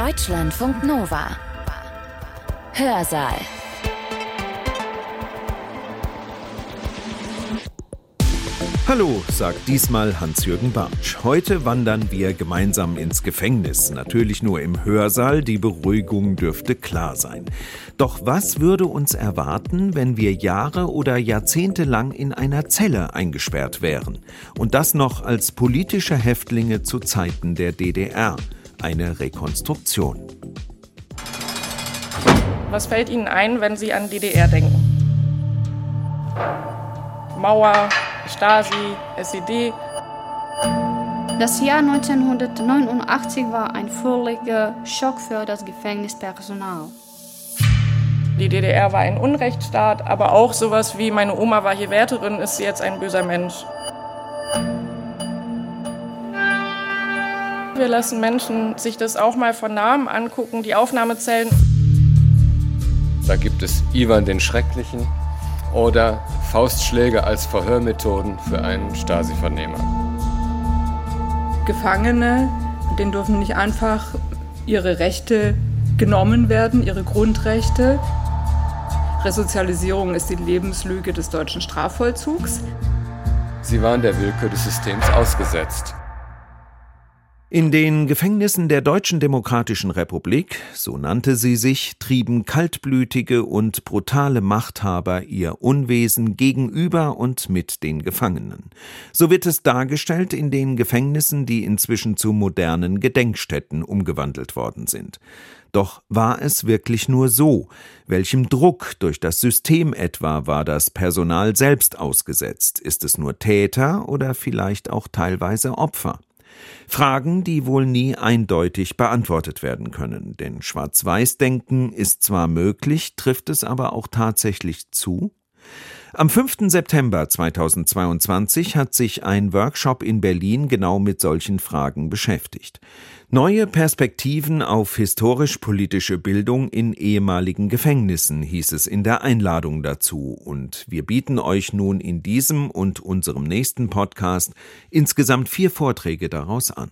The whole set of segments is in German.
Deutschlandfunk Nova. Hörsaal. Hallo, sagt diesmal Hans-Jürgen Bartsch. Heute wandern wir gemeinsam ins Gefängnis. Natürlich nur im Hörsaal, die Beruhigung dürfte klar sein. Doch was würde uns erwarten, wenn wir Jahre oder Jahrzehnte lang in einer Zelle eingesperrt wären? Und das noch als politische Häftlinge zu Zeiten der DDR. Eine Rekonstruktion. Was fällt Ihnen ein, wenn Sie an DDR denken? Mauer, Stasi, SED. Das Jahr 1989 war ein völliger Schock für das Gefängnispersonal. Die DDR war ein Unrechtsstaat, aber auch sowas wie meine Oma war hier Wärterin, ist sie jetzt ein böser Mensch. Wir lassen Menschen sich das auch mal von Namen angucken, die Aufnahmezellen. Da gibt es Ivan den Schrecklichen, oder Faustschläge als Verhörmethoden für einen Stasi-Vernehmer. Gefangene, denen dürfen nicht einfach ihre Rechte genommen werden, ihre Grundrechte. Resozialisierung ist die Lebenslüge des deutschen Strafvollzugs. Sie waren der Willkür des Systems ausgesetzt. In den Gefängnissen der Deutschen Demokratischen Republik, so nannte sie sich, trieben kaltblütige und brutale Machthaber ihr Unwesen gegenüber und mit den Gefangenen. So wird es dargestellt in den Gefängnissen, die inzwischen zu modernen Gedenkstätten umgewandelt worden sind. Doch war es wirklich nur so? Welchem Druck durch das System etwa war das Personal selbst ausgesetzt? Ist es nur Täter oder vielleicht auch teilweise Opfer? Fragen, die wohl nie eindeutig beantwortet werden können, denn Schwarz-Weiß-Denken ist zwar möglich, trifft es aber auch tatsächlich zu? Am 5. September 2022 hat sich ein Workshop in Berlin genau mit solchen Fragen beschäftigt. Neue Perspektiven auf historisch-politische Bildung in ehemaligen Gefängnissen hieß es in der Einladung dazu, und wir bieten euch nun in diesem und unserem nächsten Podcast insgesamt vier Vorträge daraus an.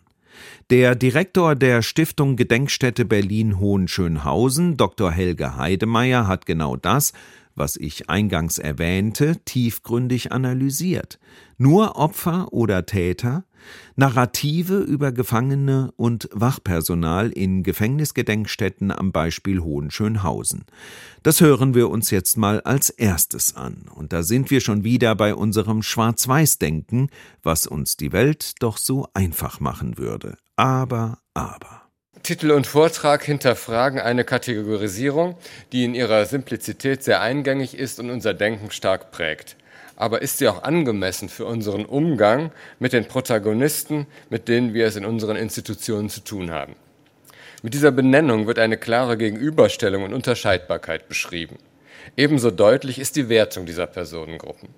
Der Direktor der Stiftung Gedenkstätte Berlin Hohenschönhausen, Dr. Helge Heidemeyer, hat genau das, was ich eingangs erwähnte, tiefgründig analysiert. Nur Opfer oder Täter, Narrative über Gefangene und Wachpersonal in Gefängnisgedenkstätten am Beispiel Hohenschönhausen. Das hören wir uns jetzt mal als erstes an. Und da sind wir schon wieder bei unserem Schwarz-Weiß-Denken, was uns die Welt doch so einfach machen würde. Aber, aber. Titel und Vortrag hinterfragen eine Kategorisierung, die in ihrer Simplizität sehr eingängig ist und unser Denken stark prägt aber ist sie auch angemessen für unseren Umgang mit den Protagonisten, mit denen wir es in unseren Institutionen zu tun haben? Mit dieser Benennung wird eine klare Gegenüberstellung und Unterscheidbarkeit beschrieben. Ebenso deutlich ist die Wertung dieser Personengruppen.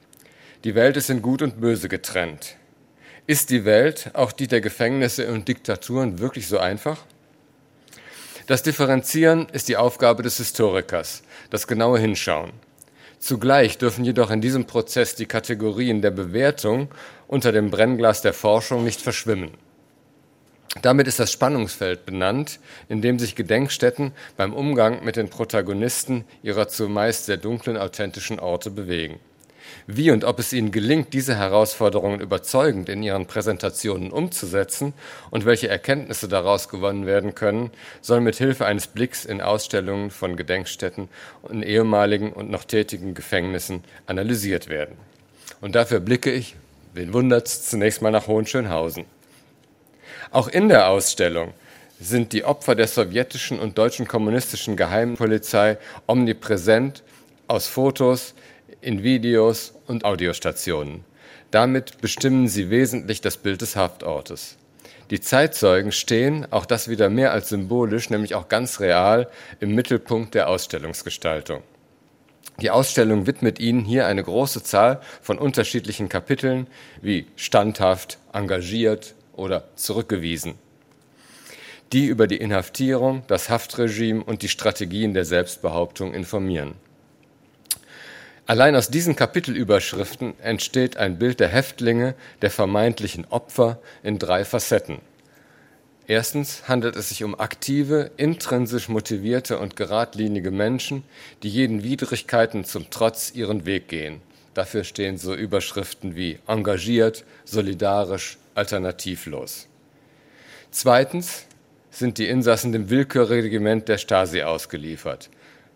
Die Welt ist in Gut und Böse getrennt. Ist die Welt, auch die der Gefängnisse und Diktaturen, wirklich so einfach? Das Differenzieren ist die Aufgabe des Historikers, das genaue Hinschauen. Zugleich dürfen jedoch in diesem Prozess die Kategorien der Bewertung unter dem Brennglas der Forschung nicht verschwimmen. Damit ist das Spannungsfeld benannt, in dem sich Gedenkstätten beim Umgang mit den Protagonisten ihrer zumeist sehr dunklen, authentischen Orte bewegen. Wie und ob es ihnen gelingt, diese Herausforderungen überzeugend in ihren Präsentationen umzusetzen und welche Erkenntnisse daraus gewonnen werden können, soll mit Hilfe eines Blicks in Ausstellungen von Gedenkstätten in ehemaligen und noch tätigen Gefängnissen analysiert werden. Und dafür blicke ich, wen wundert's, zunächst mal nach Hohenschönhausen. Auch in der Ausstellung sind die Opfer der sowjetischen und deutschen kommunistischen Geheimpolizei omnipräsent aus Fotos, in Videos und Audiostationen. Damit bestimmen sie wesentlich das Bild des Haftortes. Die Zeitzeugen stehen, auch das wieder mehr als symbolisch, nämlich auch ganz real, im Mittelpunkt der Ausstellungsgestaltung. Die Ausstellung widmet ihnen hier eine große Zahl von unterschiedlichen Kapiteln wie standhaft, engagiert oder zurückgewiesen, die über die Inhaftierung, das Haftregime und die Strategien der Selbstbehauptung informieren. Allein aus diesen Kapitelüberschriften entsteht ein Bild der Häftlinge, der vermeintlichen Opfer in drei Facetten. Erstens handelt es sich um aktive, intrinsisch motivierte und geradlinige Menschen, die jeden Widrigkeiten zum Trotz ihren Weg gehen. Dafür stehen so Überschriften wie engagiert, solidarisch, alternativlos. Zweitens sind die Insassen dem Willkürregiment der Stasi ausgeliefert.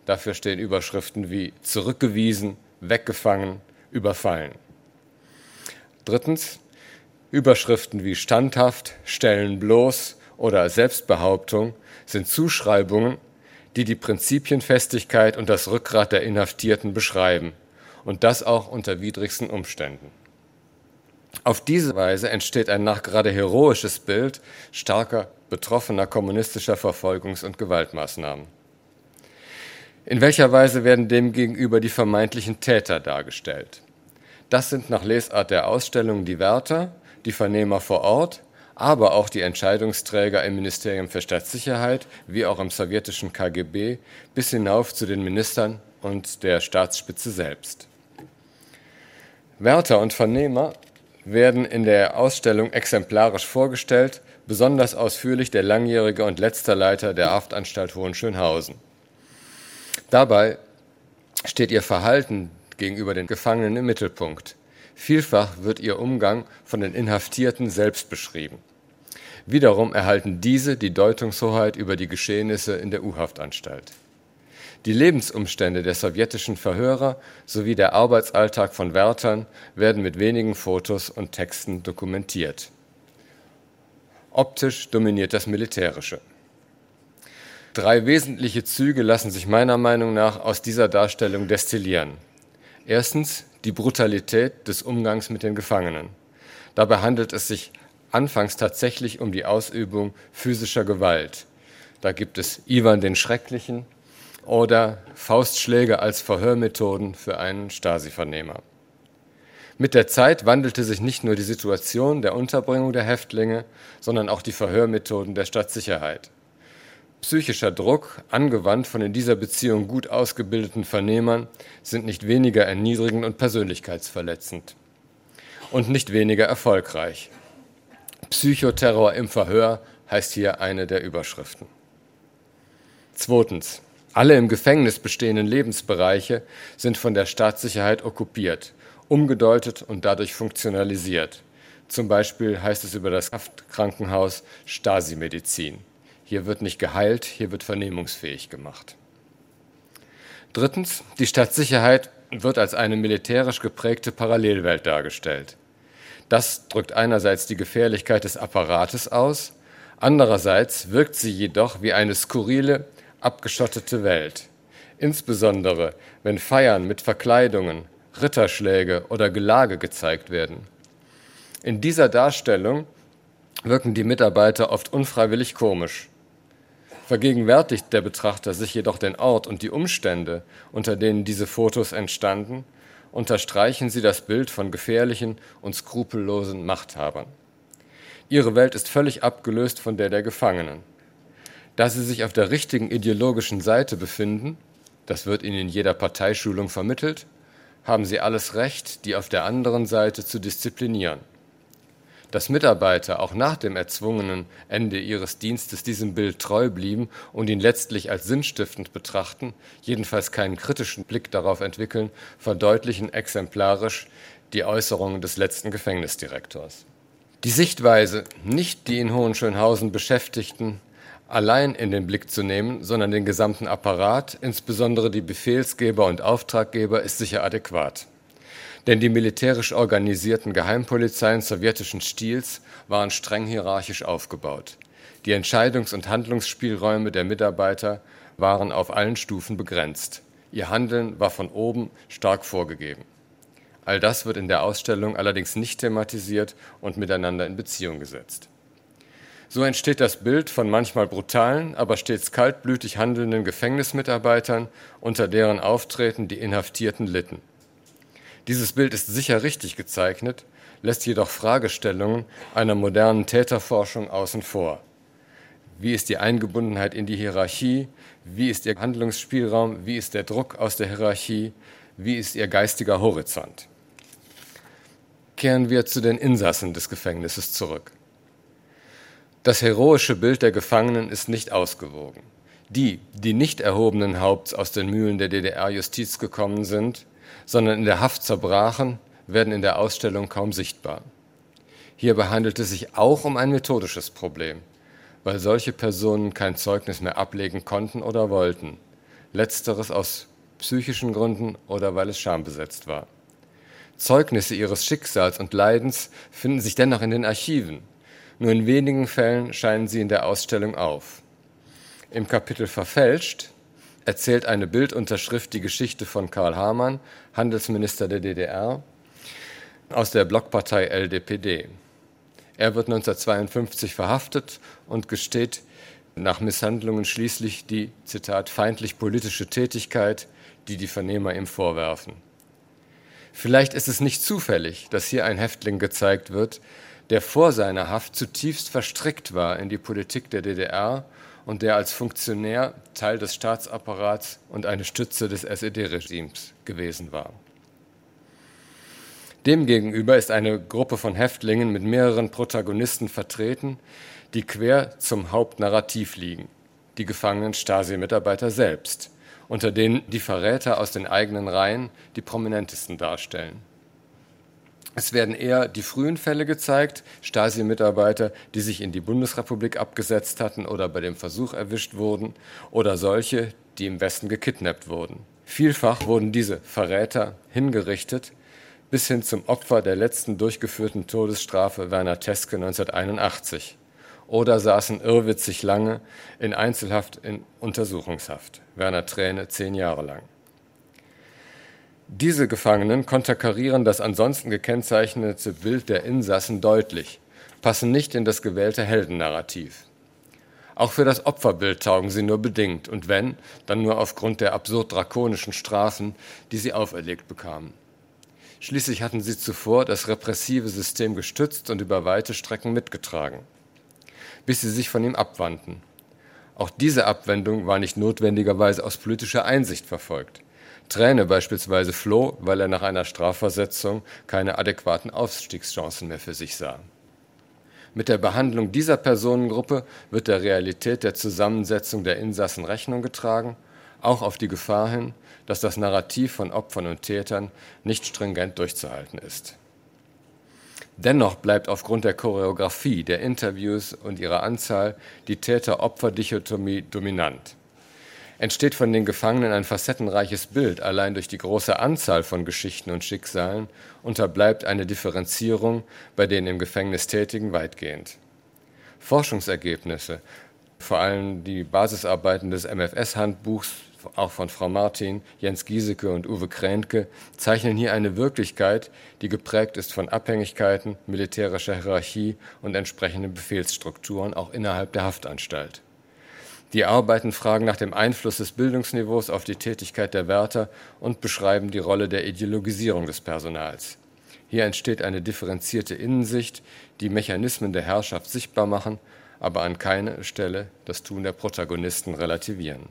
Dafür stehen Überschriften wie zurückgewiesen, weggefangen, überfallen. Drittens Überschriften wie standhaft, stellen bloß oder Selbstbehauptung sind Zuschreibungen, die die Prinzipienfestigkeit und das Rückgrat der Inhaftierten beschreiben und das auch unter widrigsten Umständen. Auf diese Weise entsteht ein nachgerade heroisches Bild starker betroffener kommunistischer Verfolgungs- und Gewaltmaßnahmen. In welcher Weise werden demgegenüber die vermeintlichen Täter dargestellt? Das sind nach Lesart der Ausstellung die Wärter, die Vernehmer vor Ort, aber auch die Entscheidungsträger im Ministerium für Staatssicherheit wie auch im sowjetischen KGB bis hinauf zu den Ministern und der Staatsspitze selbst. Wärter und Vernehmer werden in der Ausstellung exemplarisch vorgestellt, besonders ausführlich der langjährige und letzte Leiter der Haftanstalt Hohenschönhausen. Dabei steht ihr Verhalten gegenüber den Gefangenen im Mittelpunkt. Vielfach wird ihr Umgang von den Inhaftierten selbst beschrieben. Wiederum erhalten diese die Deutungshoheit über die Geschehnisse in der U-Haftanstalt. Die Lebensumstände der sowjetischen Verhörer sowie der Arbeitsalltag von Wärtern werden mit wenigen Fotos und Texten dokumentiert. Optisch dominiert das Militärische. Drei wesentliche Züge lassen sich meiner Meinung nach aus dieser Darstellung destillieren. Erstens die Brutalität des Umgangs mit den Gefangenen. Dabei handelt es sich anfangs tatsächlich um die Ausübung physischer Gewalt. Da gibt es Ivan den Schrecklichen oder Faustschläge als Verhörmethoden für einen Stasi-Vernehmer. Mit der Zeit wandelte sich nicht nur die Situation der Unterbringung der Häftlinge, sondern auch die Verhörmethoden der Stadtsicherheit. Psychischer Druck, angewandt von in dieser Beziehung gut ausgebildeten Vernehmern, sind nicht weniger erniedrigend und persönlichkeitsverletzend. Und nicht weniger erfolgreich. Psychoterror im Verhör heißt hier eine der Überschriften. Zweitens. Alle im Gefängnis bestehenden Lebensbereiche sind von der Staatssicherheit okkupiert, umgedeutet und dadurch funktionalisiert. Zum Beispiel heißt es über das Haftkrankenhaus Stasi-Medizin. Hier wird nicht geheilt, hier wird vernehmungsfähig gemacht. Drittens, die Stadtsicherheit wird als eine militärisch geprägte Parallelwelt dargestellt. Das drückt einerseits die Gefährlichkeit des Apparates aus, andererseits wirkt sie jedoch wie eine skurrile, abgeschottete Welt. Insbesondere, wenn Feiern mit Verkleidungen, Ritterschläge oder Gelage gezeigt werden. In dieser Darstellung wirken die Mitarbeiter oft unfreiwillig komisch. Vergegenwärtigt der Betrachter sich jedoch den Ort und die Umstände, unter denen diese Fotos entstanden, unterstreichen sie das Bild von gefährlichen und skrupellosen Machthabern. Ihre Welt ist völlig abgelöst von der der Gefangenen. Da sie sich auf der richtigen ideologischen Seite befinden, das wird ihnen in jeder Parteischulung vermittelt, haben sie alles Recht, die auf der anderen Seite zu disziplinieren dass Mitarbeiter auch nach dem erzwungenen Ende ihres Dienstes diesem Bild treu blieben und ihn letztlich als sinnstiftend betrachten, jedenfalls keinen kritischen Blick darauf entwickeln, verdeutlichen exemplarisch die Äußerungen des letzten Gefängnisdirektors. Die Sichtweise, nicht die in Hohenschönhausen Beschäftigten allein in den Blick zu nehmen, sondern den gesamten Apparat, insbesondere die Befehlsgeber und Auftraggeber, ist sicher adäquat denn die militärisch organisierten Geheimpolizeien sowjetischen Stils waren streng hierarchisch aufgebaut. Die Entscheidungs- und Handlungsspielräume der Mitarbeiter waren auf allen Stufen begrenzt. Ihr Handeln war von oben stark vorgegeben. All das wird in der Ausstellung allerdings nicht thematisiert und miteinander in Beziehung gesetzt. So entsteht das Bild von manchmal brutalen, aber stets kaltblütig handelnden Gefängnismitarbeitern, unter deren Auftreten die Inhaftierten litten. Dieses Bild ist sicher richtig gezeichnet, lässt jedoch Fragestellungen einer modernen Täterforschung außen vor. Wie ist die Eingebundenheit in die Hierarchie? Wie ist ihr Handlungsspielraum? Wie ist der Druck aus der Hierarchie? Wie ist ihr geistiger Horizont? Kehren wir zu den Insassen des Gefängnisses zurück. Das heroische Bild der Gefangenen ist nicht ausgewogen. Die, die nicht erhobenen Haupts aus den Mühlen der DDR-Justiz gekommen sind, sondern in der Haft zerbrachen, werden in der Ausstellung kaum sichtbar. Hierbei handelt es sich auch um ein methodisches Problem, weil solche Personen kein Zeugnis mehr ablegen konnten oder wollten, letzteres aus psychischen Gründen oder weil es schambesetzt war. Zeugnisse ihres Schicksals und Leidens finden sich dennoch in den Archiven. Nur in wenigen Fällen scheinen sie in der Ausstellung auf. Im Kapitel Verfälscht erzählt eine Bildunterschrift die Geschichte von Karl Hamann, Handelsminister der DDR, aus der Blockpartei LDPD. Er wird 1952 verhaftet und gesteht nach Misshandlungen schließlich die, Zitat, feindlich politische Tätigkeit, die die Vernehmer ihm vorwerfen. Vielleicht ist es nicht zufällig, dass hier ein Häftling gezeigt wird, der vor seiner Haft zutiefst verstrickt war in die Politik der DDR und der als Funktionär Teil des Staatsapparats und eine Stütze des SED-Regimes gewesen war. Demgegenüber ist eine Gruppe von Häftlingen mit mehreren Protagonisten vertreten, die quer zum Hauptnarrativ liegen, die gefangenen Stasi-Mitarbeiter selbst, unter denen die Verräter aus den eigenen Reihen die prominentesten darstellen. Es werden eher die frühen Fälle gezeigt, Stasi-Mitarbeiter, die sich in die Bundesrepublik abgesetzt hatten oder bei dem Versuch erwischt wurden, oder solche, die im Westen gekidnappt wurden. Vielfach wurden diese Verräter hingerichtet, bis hin zum Opfer der letzten durchgeführten Todesstrafe Werner Teske 1981 oder saßen irrwitzig lange in Einzelhaft in Untersuchungshaft. Werner Träne zehn Jahre lang. Diese Gefangenen konterkarieren das ansonsten gekennzeichnete Bild der Insassen deutlich, passen nicht in das gewählte Heldennarrativ. Auch für das Opferbild taugen sie nur bedingt und wenn, dann nur aufgrund der absurd drakonischen Strafen, die sie auferlegt bekamen. Schließlich hatten sie zuvor das repressive System gestützt und über weite Strecken mitgetragen, bis sie sich von ihm abwandten. Auch diese Abwendung war nicht notwendigerweise aus politischer Einsicht verfolgt. Träne beispielsweise floh, weil er nach einer Strafversetzung keine adäquaten Aufstiegschancen mehr für sich sah. Mit der Behandlung dieser Personengruppe wird der Realität der Zusammensetzung der Insassen Rechnung getragen, auch auf die Gefahr hin, dass das Narrativ von Opfern und Tätern nicht stringent durchzuhalten ist. Dennoch bleibt aufgrund der Choreografie der Interviews und ihrer Anzahl die Täter-Opfer-Dichotomie dominant entsteht von den Gefangenen ein facettenreiches Bild. Allein durch die große Anzahl von Geschichten und Schicksalen unterbleibt eine Differenzierung bei den im Gefängnis Tätigen weitgehend. Forschungsergebnisse, vor allem die Basisarbeiten des MFS-Handbuchs, auch von Frau Martin, Jens Giesecke und Uwe Kräntke, zeichnen hier eine Wirklichkeit, die geprägt ist von Abhängigkeiten, militärischer Hierarchie und entsprechenden Befehlsstrukturen auch innerhalb der Haftanstalt. Die Arbeiten fragen nach dem Einfluss des Bildungsniveaus auf die Tätigkeit der Wärter und beschreiben die Rolle der Ideologisierung des Personals. Hier entsteht eine differenzierte Innensicht, die Mechanismen der Herrschaft sichtbar machen, aber an keiner Stelle das Tun der Protagonisten relativieren.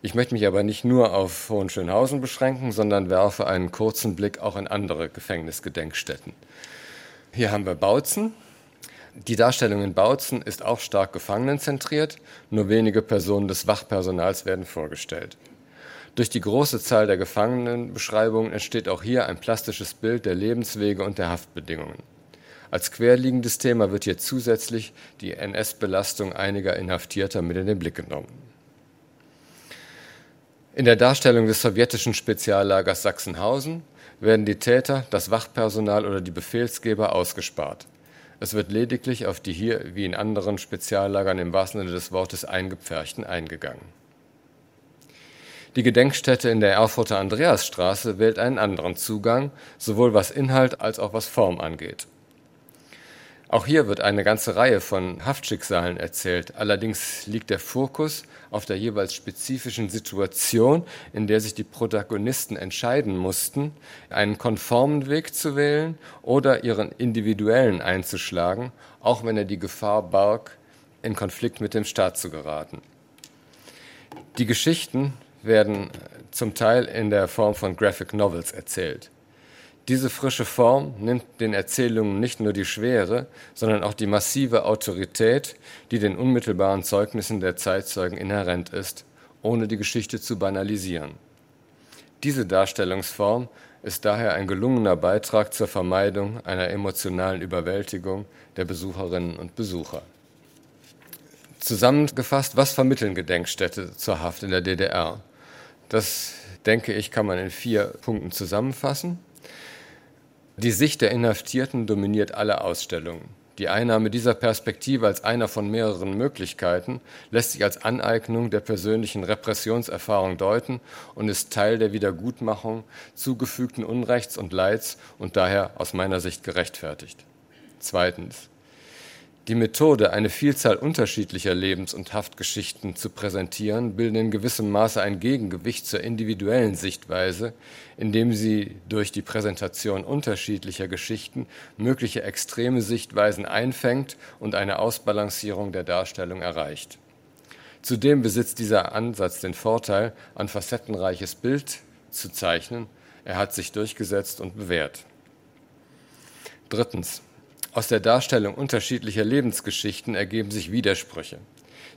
Ich möchte mich aber nicht nur auf Hohenschönhausen beschränken, sondern werfe einen kurzen Blick auch in andere Gefängnisgedenkstätten. Hier haben wir Bautzen, die Darstellung in Bautzen ist auch stark gefangenenzentriert, nur wenige Personen des Wachpersonals werden vorgestellt. Durch die große Zahl der Gefangenenbeschreibungen entsteht auch hier ein plastisches Bild der Lebenswege und der Haftbedingungen. Als querliegendes Thema wird hier zusätzlich die NS-Belastung einiger Inhaftierter mit in den Blick genommen. In der Darstellung des sowjetischen Speziallagers Sachsenhausen werden die Täter, das Wachpersonal oder die Befehlsgeber ausgespart. Es wird lediglich auf die hier wie in anderen Speziallagern im wahrsten Sinne des Wortes Eingepferchten eingegangen. Die Gedenkstätte in der Erfurter Andreasstraße wählt einen anderen Zugang, sowohl was Inhalt als auch was Form angeht. Auch hier wird eine ganze Reihe von Haftschicksalen erzählt. Allerdings liegt der Fokus auf der jeweils spezifischen Situation, in der sich die Protagonisten entscheiden mussten, einen konformen Weg zu wählen oder ihren individuellen einzuschlagen, auch wenn er die Gefahr barg, in Konflikt mit dem Staat zu geraten. Die Geschichten werden zum Teil in der Form von Graphic Novels erzählt. Diese frische Form nimmt den Erzählungen nicht nur die Schwere, sondern auch die massive Autorität, die den unmittelbaren Zeugnissen der Zeitzeugen inhärent ist, ohne die Geschichte zu banalisieren. Diese Darstellungsform ist daher ein gelungener Beitrag zur Vermeidung einer emotionalen Überwältigung der Besucherinnen und Besucher. Zusammengefasst, was vermitteln Gedenkstätte zur Haft in der DDR? Das, denke ich, kann man in vier Punkten zusammenfassen. Die Sicht der Inhaftierten dominiert alle Ausstellungen. Die Einnahme dieser Perspektive als einer von mehreren Möglichkeiten lässt sich als Aneignung der persönlichen Repressionserfahrung deuten und ist Teil der Wiedergutmachung zugefügten Unrechts und Leids und daher aus meiner Sicht gerechtfertigt. Zweitens. Die Methode, eine Vielzahl unterschiedlicher Lebens- und Haftgeschichten zu präsentieren, bilden in gewissem Maße ein Gegengewicht zur individuellen Sichtweise, indem sie durch die Präsentation unterschiedlicher Geschichten mögliche extreme Sichtweisen einfängt und eine Ausbalancierung der Darstellung erreicht. Zudem besitzt dieser Ansatz den Vorteil, ein facettenreiches Bild zu zeichnen. Er hat sich durchgesetzt und bewährt. Drittens. Aus der Darstellung unterschiedlicher Lebensgeschichten ergeben sich Widersprüche.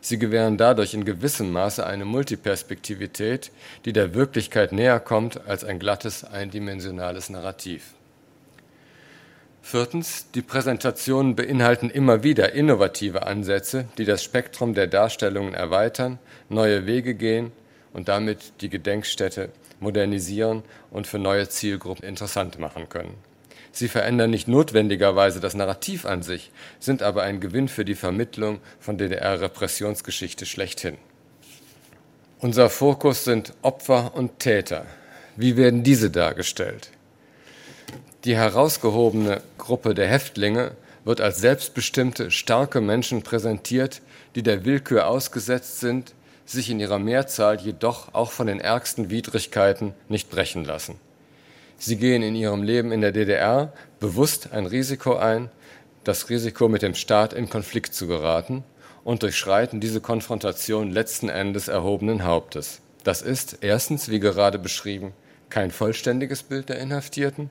Sie gewähren dadurch in gewissem Maße eine Multiperspektivität, die der Wirklichkeit näher kommt als ein glattes, eindimensionales Narrativ. Viertens, die Präsentationen beinhalten immer wieder innovative Ansätze, die das Spektrum der Darstellungen erweitern, neue Wege gehen und damit die Gedenkstätte modernisieren und für neue Zielgruppen interessant machen können. Sie verändern nicht notwendigerweise das Narrativ an sich, sind aber ein Gewinn für die Vermittlung von DDR-Repressionsgeschichte schlechthin. Unser Fokus sind Opfer und Täter. Wie werden diese dargestellt? Die herausgehobene Gruppe der Häftlinge wird als selbstbestimmte, starke Menschen präsentiert, die der Willkür ausgesetzt sind, sich in ihrer Mehrzahl jedoch auch von den ärgsten Widrigkeiten nicht brechen lassen. Sie gehen in ihrem Leben in der DDR bewusst ein Risiko ein, das Risiko mit dem Staat in Konflikt zu geraten und durchschreiten diese Konfrontation letzten Endes erhobenen Hauptes. Das ist erstens, wie gerade beschrieben, kein vollständiges Bild der Inhaftierten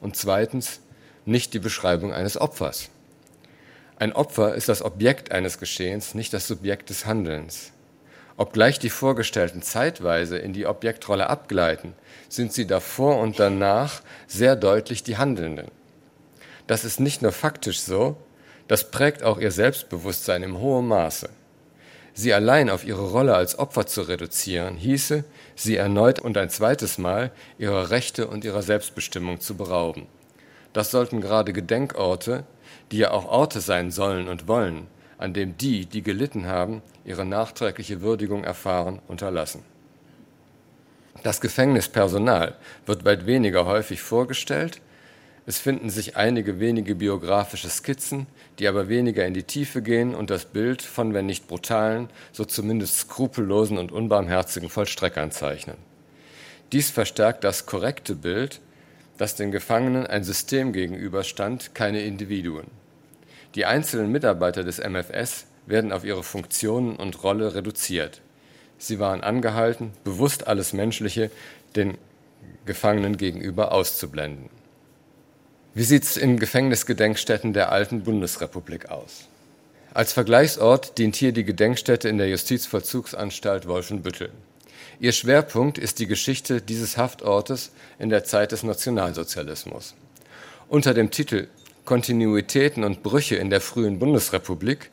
und zweitens nicht die Beschreibung eines Opfers. Ein Opfer ist das Objekt eines Geschehens, nicht das Subjekt des Handelns. Obgleich die Vorgestellten zeitweise in die Objektrolle abgleiten, sind sie davor und danach sehr deutlich die Handelnden. Das ist nicht nur faktisch so, das prägt auch ihr Selbstbewusstsein im hohen Maße. Sie allein auf ihre Rolle als Opfer zu reduzieren, hieße, sie erneut und ein zweites Mal ihrer Rechte und ihrer Selbstbestimmung zu berauben. Das sollten gerade Gedenkorte, die ja auch Orte sein sollen und wollen, an dem die, die gelitten haben, ihre nachträgliche Würdigung erfahren, unterlassen. Das Gefängnispersonal wird weit weniger häufig vorgestellt. Es finden sich einige wenige biografische Skizzen, die aber weniger in die Tiefe gehen und das Bild von, wenn nicht brutalen, so zumindest skrupellosen und unbarmherzigen Vollstreckern zeichnen. Dies verstärkt das korrekte Bild, dass den Gefangenen ein System gegenüberstand, keine Individuen. Die einzelnen Mitarbeiter des MFS werden auf ihre Funktionen und Rolle reduziert. Sie waren angehalten, bewusst alles Menschliche den Gefangenen gegenüber auszublenden. Wie sieht es in Gefängnisgedenkstätten der alten Bundesrepublik aus? Als Vergleichsort dient hier die Gedenkstätte in der Justizvollzugsanstalt Wolfenbüttel. Ihr Schwerpunkt ist die Geschichte dieses Haftortes in der Zeit des Nationalsozialismus. Unter dem Titel Kontinuitäten und Brüche in der frühen Bundesrepublik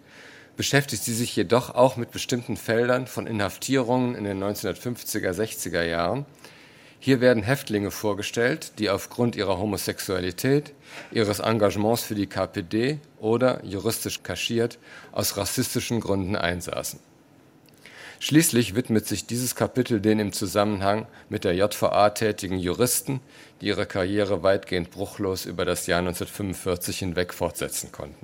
beschäftigt sie sich jedoch auch mit bestimmten Feldern von Inhaftierungen in den 1950er, 60er Jahren. Hier werden Häftlinge vorgestellt, die aufgrund ihrer Homosexualität, ihres Engagements für die KPD oder, juristisch kaschiert, aus rassistischen Gründen einsaßen. Schließlich widmet sich dieses Kapitel den im Zusammenhang mit der JVA tätigen Juristen, die ihre Karriere weitgehend bruchlos über das Jahr 1945 hinweg fortsetzen konnten.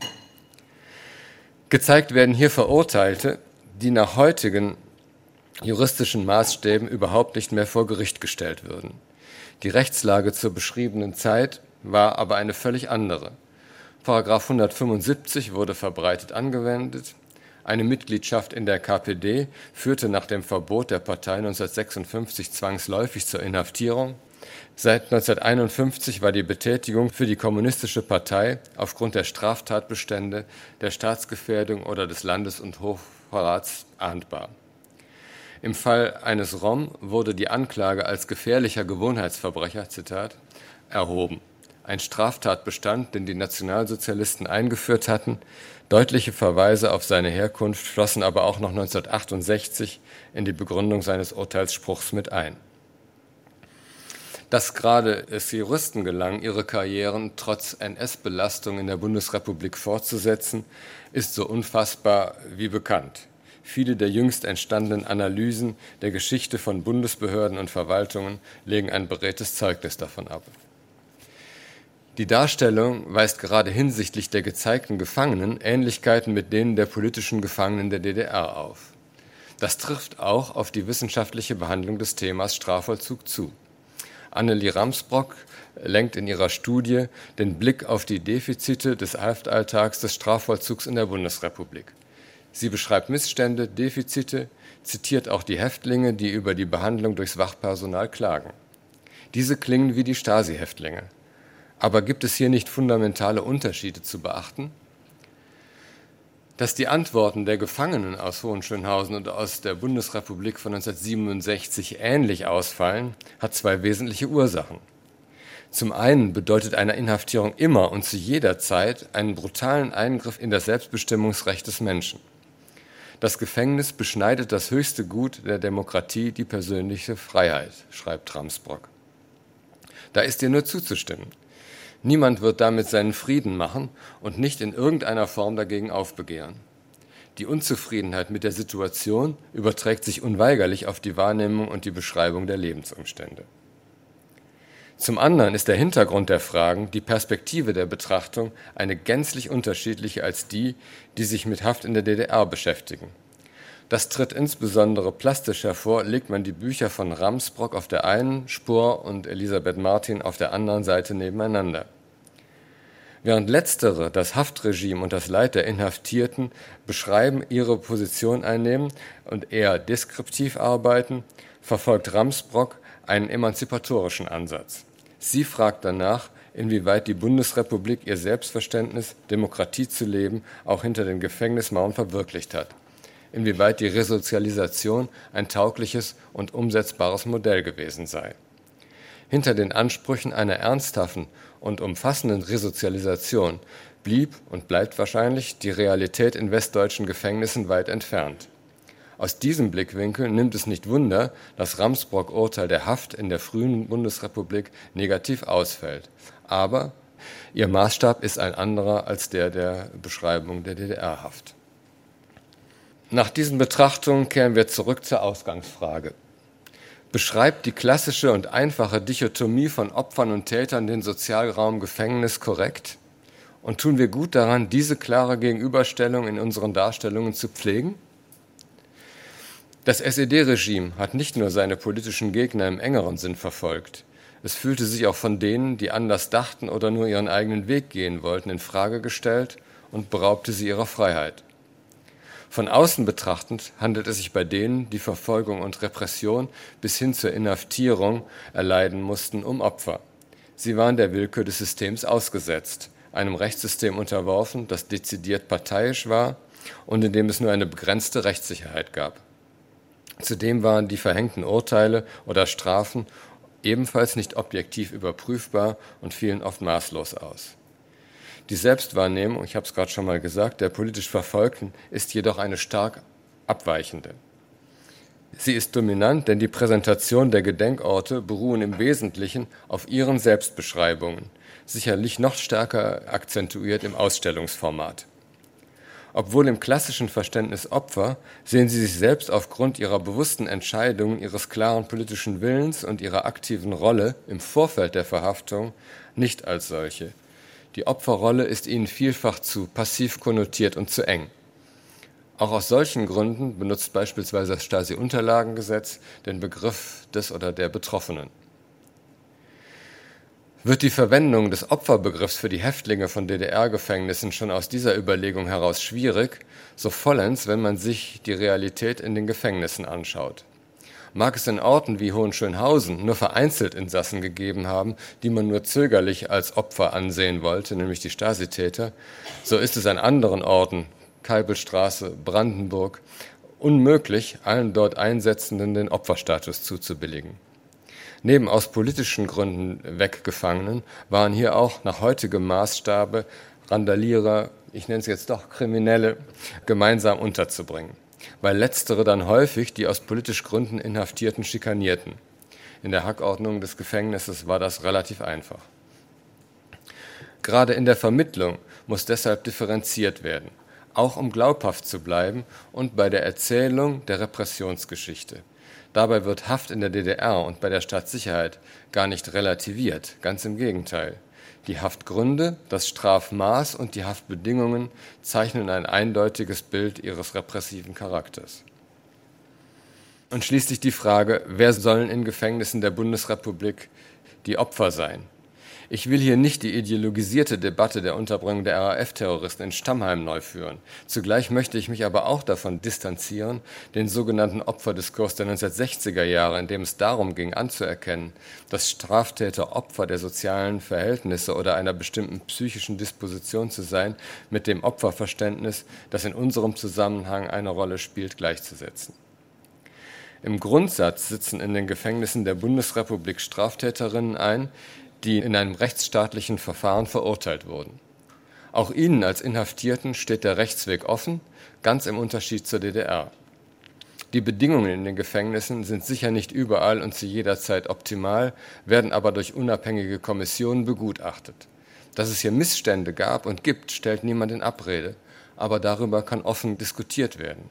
Gezeigt werden hier Verurteilte, die nach heutigen juristischen Maßstäben überhaupt nicht mehr vor Gericht gestellt würden. Die Rechtslage zur beschriebenen Zeit war aber eine völlig andere. Paragraph 175 wurde verbreitet angewendet, eine Mitgliedschaft in der KPD führte nach dem Verbot der Partei 1956 zwangsläufig zur Inhaftierung. Seit 1951 war die Betätigung für die Kommunistische Partei aufgrund der Straftatbestände, der Staatsgefährdung oder des Landes- und Hochverrats ahndbar. Im Fall eines Rom wurde die Anklage als gefährlicher Gewohnheitsverbrecher, Zitat, erhoben. Ein Straftatbestand, den die Nationalsozialisten eingeführt hatten, deutliche Verweise auf seine Herkunft flossen aber auch noch 1968 in die Begründung seines Urteilsspruchs mit ein dass gerade es Juristen gelang, ihre Karrieren trotz NS-Belastung in der Bundesrepublik fortzusetzen, ist so unfassbar wie bekannt. Viele der jüngst entstandenen Analysen der Geschichte von Bundesbehörden und Verwaltungen legen ein beredtes Zeugnis davon ab. Die Darstellung weist gerade hinsichtlich der gezeigten Gefangenen Ähnlichkeiten mit denen der politischen Gefangenen der DDR auf. Das trifft auch auf die wissenschaftliche Behandlung des Themas Strafvollzug zu. Annelie Ramsbrock lenkt in ihrer Studie den Blick auf die Defizite des Haftalltags des Strafvollzugs in der Bundesrepublik. Sie beschreibt Missstände, Defizite, zitiert auch die Häftlinge, die über die Behandlung durchs Wachpersonal klagen. Diese klingen wie die Stasi-Häftlinge. Aber gibt es hier nicht fundamentale Unterschiede zu beachten? Dass die Antworten der Gefangenen aus Hohenschönhausen und aus der Bundesrepublik von 1967 ähnlich ausfallen, hat zwei wesentliche Ursachen. Zum einen bedeutet eine Inhaftierung immer und zu jeder Zeit einen brutalen Eingriff in das Selbstbestimmungsrecht des Menschen. Das Gefängnis beschneidet das höchste Gut der Demokratie, die persönliche Freiheit, schreibt Ramsbrock. Da ist dir nur zuzustimmen. Niemand wird damit seinen Frieden machen und nicht in irgendeiner Form dagegen aufbegehren. Die Unzufriedenheit mit der Situation überträgt sich unweigerlich auf die Wahrnehmung und die Beschreibung der Lebensumstände. Zum anderen ist der Hintergrund der Fragen, die Perspektive der Betrachtung eine gänzlich unterschiedliche als die, die sich mit Haft in der DDR beschäftigen. Das tritt insbesondere plastisch hervor, legt man die Bücher von Ramsbrock auf der einen Spur und Elisabeth Martin auf der anderen Seite nebeneinander. Während letztere das Haftregime und das Leid der Inhaftierten beschreiben, ihre Position einnehmen und eher deskriptiv arbeiten, verfolgt Ramsbrock einen emanzipatorischen Ansatz. Sie fragt danach, inwieweit die Bundesrepublik ihr Selbstverständnis, Demokratie zu leben, auch hinter den Gefängnismauern verwirklicht hat inwieweit die Resozialisation ein taugliches und umsetzbares Modell gewesen sei. Hinter den Ansprüchen einer ernsthaften und umfassenden Resozialisation blieb und bleibt wahrscheinlich die Realität in westdeutschen Gefängnissen weit entfernt. Aus diesem Blickwinkel nimmt es nicht Wunder, dass Ramsbrock Urteil der Haft in der frühen Bundesrepublik negativ ausfällt. Aber ihr Maßstab ist ein anderer als der der Beschreibung der DDR-Haft. Nach diesen Betrachtungen kehren wir zurück zur Ausgangsfrage. Beschreibt die klassische und einfache Dichotomie von Opfern und Tätern den Sozialraum Gefängnis korrekt? Und tun wir gut daran, diese klare Gegenüberstellung in unseren Darstellungen zu pflegen? Das SED-Regime hat nicht nur seine politischen Gegner im engeren Sinn verfolgt. Es fühlte sich auch von denen, die anders dachten oder nur ihren eigenen Weg gehen wollten, in Frage gestellt und beraubte sie ihrer Freiheit. Von außen betrachtend handelt es sich bei denen, die Verfolgung und Repression bis hin zur Inhaftierung erleiden mussten, um Opfer. Sie waren der Willkür des Systems ausgesetzt, einem Rechtssystem unterworfen, das dezidiert parteiisch war und in dem es nur eine begrenzte Rechtssicherheit gab. Zudem waren die verhängten Urteile oder Strafen ebenfalls nicht objektiv überprüfbar und fielen oft maßlos aus. Die Selbstwahrnehmung, ich habe es gerade schon mal gesagt, der politisch Verfolgten ist jedoch eine stark abweichende. Sie ist dominant, denn die Präsentation der Gedenkorte beruhen im Wesentlichen auf ihren Selbstbeschreibungen, sicherlich noch stärker akzentuiert im Ausstellungsformat. Obwohl im klassischen Verständnis Opfer, sehen sie sich selbst aufgrund ihrer bewussten Entscheidungen, ihres klaren politischen Willens und ihrer aktiven Rolle im Vorfeld der Verhaftung nicht als solche. Die Opferrolle ist ihnen vielfach zu passiv konnotiert und zu eng. Auch aus solchen Gründen benutzt beispielsweise das Stasi-Unterlagengesetz den Begriff des oder der Betroffenen. Wird die Verwendung des Opferbegriffs für die Häftlinge von DDR-Gefängnissen schon aus dieser Überlegung heraus schwierig, so vollends, wenn man sich die Realität in den Gefängnissen anschaut. Mag es in Orten wie Hohenschönhausen nur vereinzelt Insassen gegeben haben, die man nur zögerlich als Opfer ansehen wollte, nämlich die Stasi-Täter, so ist es an anderen Orten, Keibelstraße, Brandenburg, unmöglich, allen dort Einsetzenden den Opferstatus zuzubilligen. Neben aus politischen Gründen Weggefangenen waren hier auch nach heutigem Maßstabe Randalierer, ich nenne es jetzt doch Kriminelle, gemeinsam unterzubringen weil letztere dann häufig die aus politisch Gründen Inhaftierten schikanierten. In der Hackordnung des Gefängnisses war das relativ einfach. Gerade in der Vermittlung muss deshalb differenziert werden, auch um glaubhaft zu bleiben und bei der Erzählung der Repressionsgeschichte. Dabei wird Haft in der DDR und bei der Staatssicherheit gar nicht relativiert, ganz im Gegenteil. Die Haftgründe, das Strafmaß und die Haftbedingungen zeichnen ein eindeutiges Bild ihres repressiven Charakters. Und schließlich die Frage, wer sollen in Gefängnissen der Bundesrepublik die Opfer sein? Ich will hier nicht die ideologisierte Debatte der Unterbringung der RAF-Terroristen in Stammheim neu führen. Zugleich möchte ich mich aber auch davon distanzieren, den sogenannten Opferdiskurs der 1960er Jahre, in dem es darum ging, anzuerkennen, dass Straftäter Opfer der sozialen Verhältnisse oder einer bestimmten psychischen Disposition zu sein, mit dem Opferverständnis, das in unserem Zusammenhang eine Rolle spielt, gleichzusetzen. Im Grundsatz sitzen in den Gefängnissen der Bundesrepublik Straftäterinnen ein, die in einem rechtsstaatlichen Verfahren verurteilt wurden. Auch ihnen als Inhaftierten steht der Rechtsweg offen, ganz im Unterschied zur DDR. Die Bedingungen in den Gefängnissen sind sicher nicht überall und zu jeder Zeit optimal, werden aber durch unabhängige Kommissionen begutachtet. Dass es hier Missstände gab und gibt, stellt niemand in Abrede, aber darüber kann offen diskutiert werden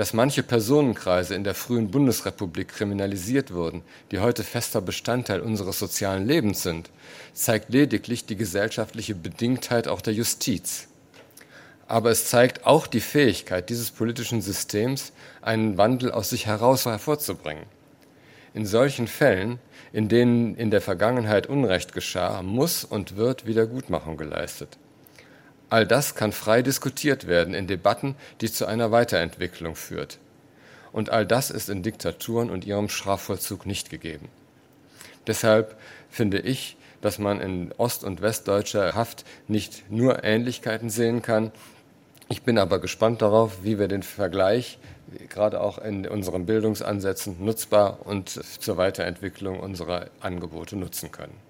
dass manche Personenkreise in der frühen Bundesrepublik kriminalisiert wurden, die heute fester Bestandteil unseres sozialen Lebens sind, zeigt lediglich die gesellschaftliche Bedingtheit auch der Justiz. Aber es zeigt auch die Fähigkeit dieses politischen Systems, einen Wandel aus sich heraus hervorzubringen. In solchen Fällen, in denen in der Vergangenheit Unrecht geschah, muss und wird Wiedergutmachung geleistet. All das kann frei diskutiert werden in Debatten, die zu einer Weiterentwicklung führt. Und all das ist in Diktaturen und ihrem Strafvollzug nicht gegeben. Deshalb finde ich, dass man in ost- und westdeutscher Haft nicht nur Ähnlichkeiten sehen kann. Ich bin aber gespannt darauf, wie wir den Vergleich gerade auch in unseren Bildungsansätzen nutzbar und zur Weiterentwicklung unserer Angebote nutzen können.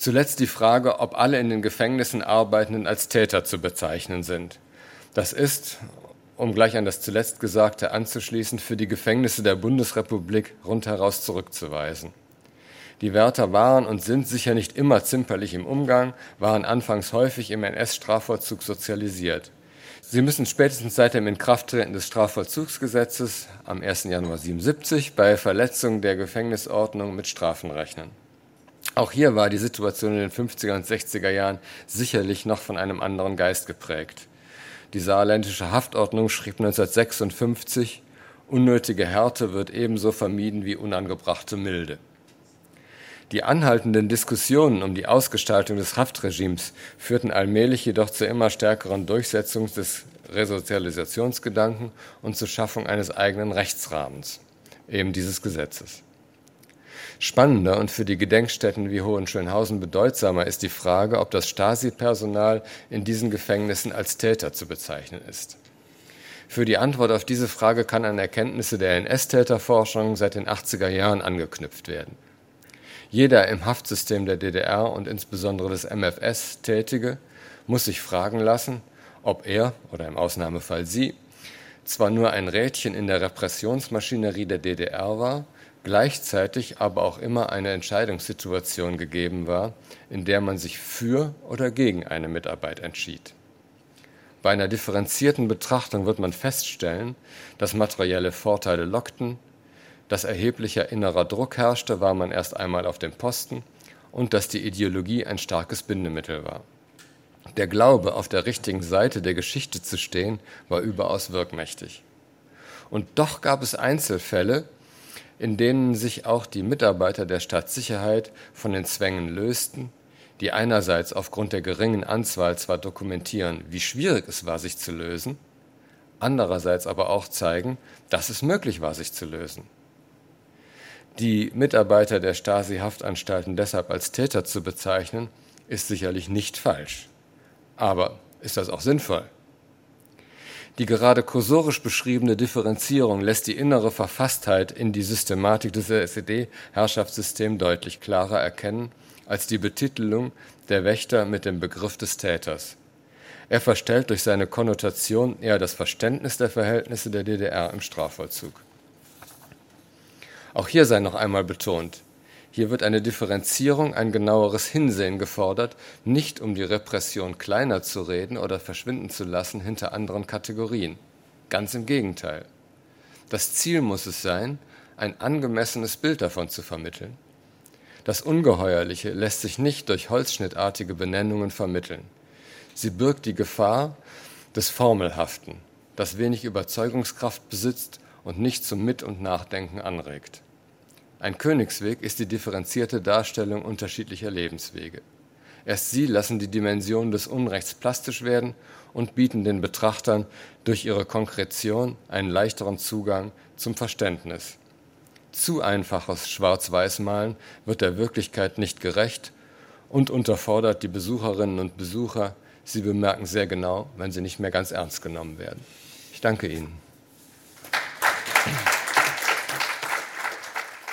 Zuletzt die Frage, ob alle in den Gefängnissen Arbeitenden als Täter zu bezeichnen sind. Das ist, um gleich an das zuletzt Gesagte anzuschließen, für die Gefängnisse der Bundesrepublik rundheraus zurückzuweisen. Die Wärter waren und sind sicher nicht immer zimperlich im Umgang, waren anfangs häufig im NS-Strafvollzug sozialisiert. Sie müssen spätestens seit dem Inkrafttreten des Strafvollzugsgesetzes am 1. Januar 1977 bei Verletzung der Gefängnisordnung mit Strafen rechnen. Auch hier war die Situation in den 50er und 60er Jahren sicherlich noch von einem anderen Geist geprägt. Die saarländische Haftordnung schrieb 1956, unnötige Härte wird ebenso vermieden wie unangebrachte Milde. Die anhaltenden Diskussionen um die Ausgestaltung des Haftregimes führten allmählich jedoch zur immer stärkeren Durchsetzung des Resozialisationsgedanken und zur Schaffung eines eigenen Rechtsrahmens, eben dieses Gesetzes. Spannender und für die Gedenkstätten wie Hohenschönhausen bedeutsamer ist die Frage, ob das Stasi-Personal in diesen Gefängnissen als Täter zu bezeichnen ist. Für die Antwort auf diese Frage kann an Erkenntnisse der NS-Täterforschung seit den 80er Jahren angeknüpft werden. Jeder im Haftsystem der DDR und insbesondere des MFS Tätige muss sich fragen lassen, ob er oder im Ausnahmefall sie zwar nur ein Rädchen in der Repressionsmaschinerie der DDR war, gleichzeitig aber auch immer eine Entscheidungssituation gegeben war, in der man sich für oder gegen eine Mitarbeit entschied. Bei einer differenzierten Betrachtung wird man feststellen, dass materielle Vorteile lockten, dass erheblicher innerer Druck herrschte, war man erst einmal auf dem Posten und dass die Ideologie ein starkes Bindemittel war. Der Glaube, auf der richtigen Seite der Geschichte zu stehen, war überaus wirkmächtig. Und doch gab es Einzelfälle, in denen sich auch die Mitarbeiter der Stadtsicherheit von den Zwängen lösten, die einerseits aufgrund der geringen Anzahl zwar dokumentieren, wie schwierig es war, sich zu lösen, andererseits aber auch zeigen, dass es möglich war, sich zu lösen. Die Mitarbeiter der Stasi-Haftanstalten deshalb als Täter zu bezeichnen, ist sicherlich nicht falsch. Aber ist das auch sinnvoll? Die gerade kursorisch beschriebene Differenzierung lässt die innere Verfasstheit in die Systematik des SED-Herrschaftssystems deutlich klarer erkennen als die Betitelung der Wächter mit dem Begriff des Täters. Er verstellt durch seine Konnotation eher das Verständnis der Verhältnisse der DDR im Strafvollzug. Auch hier sei noch einmal betont, hier wird eine Differenzierung, ein genaueres Hinsehen gefordert, nicht um die Repression kleiner zu reden oder verschwinden zu lassen hinter anderen Kategorien. Ganz im Gegenteil. Das Ziel muss es sein, ein angemessenes Bild davon zu vermitteln. Das Ungeheuerliche lässt sich nicht durch holzschnittartige Benennungen vermitteln. Sie birgt die Gefahr des Formelhaften, das wenig Überzeugungskraft besitzt und nicht zum Mit- und Nachdenken anregt. Ein Königsweg ist die differenzierte Darstellung unterschiedlicher Lebenswege. Erst sie lassen die Dimensionen des Unrechts plastisch werden und bieten den Betrachtern durch ihre Konkretion einen leichteren Zugang zum Verständnis. Zu einfaches Schwarz-Weiß-Malen wird der Wirklichkeit nicht gerecht und unterfordert die Besucherinnen und Besucher Sie bemerken sehr genau, wenn Sie nicht mehr ganz ernst genommen werden. Ich danke Ihnen.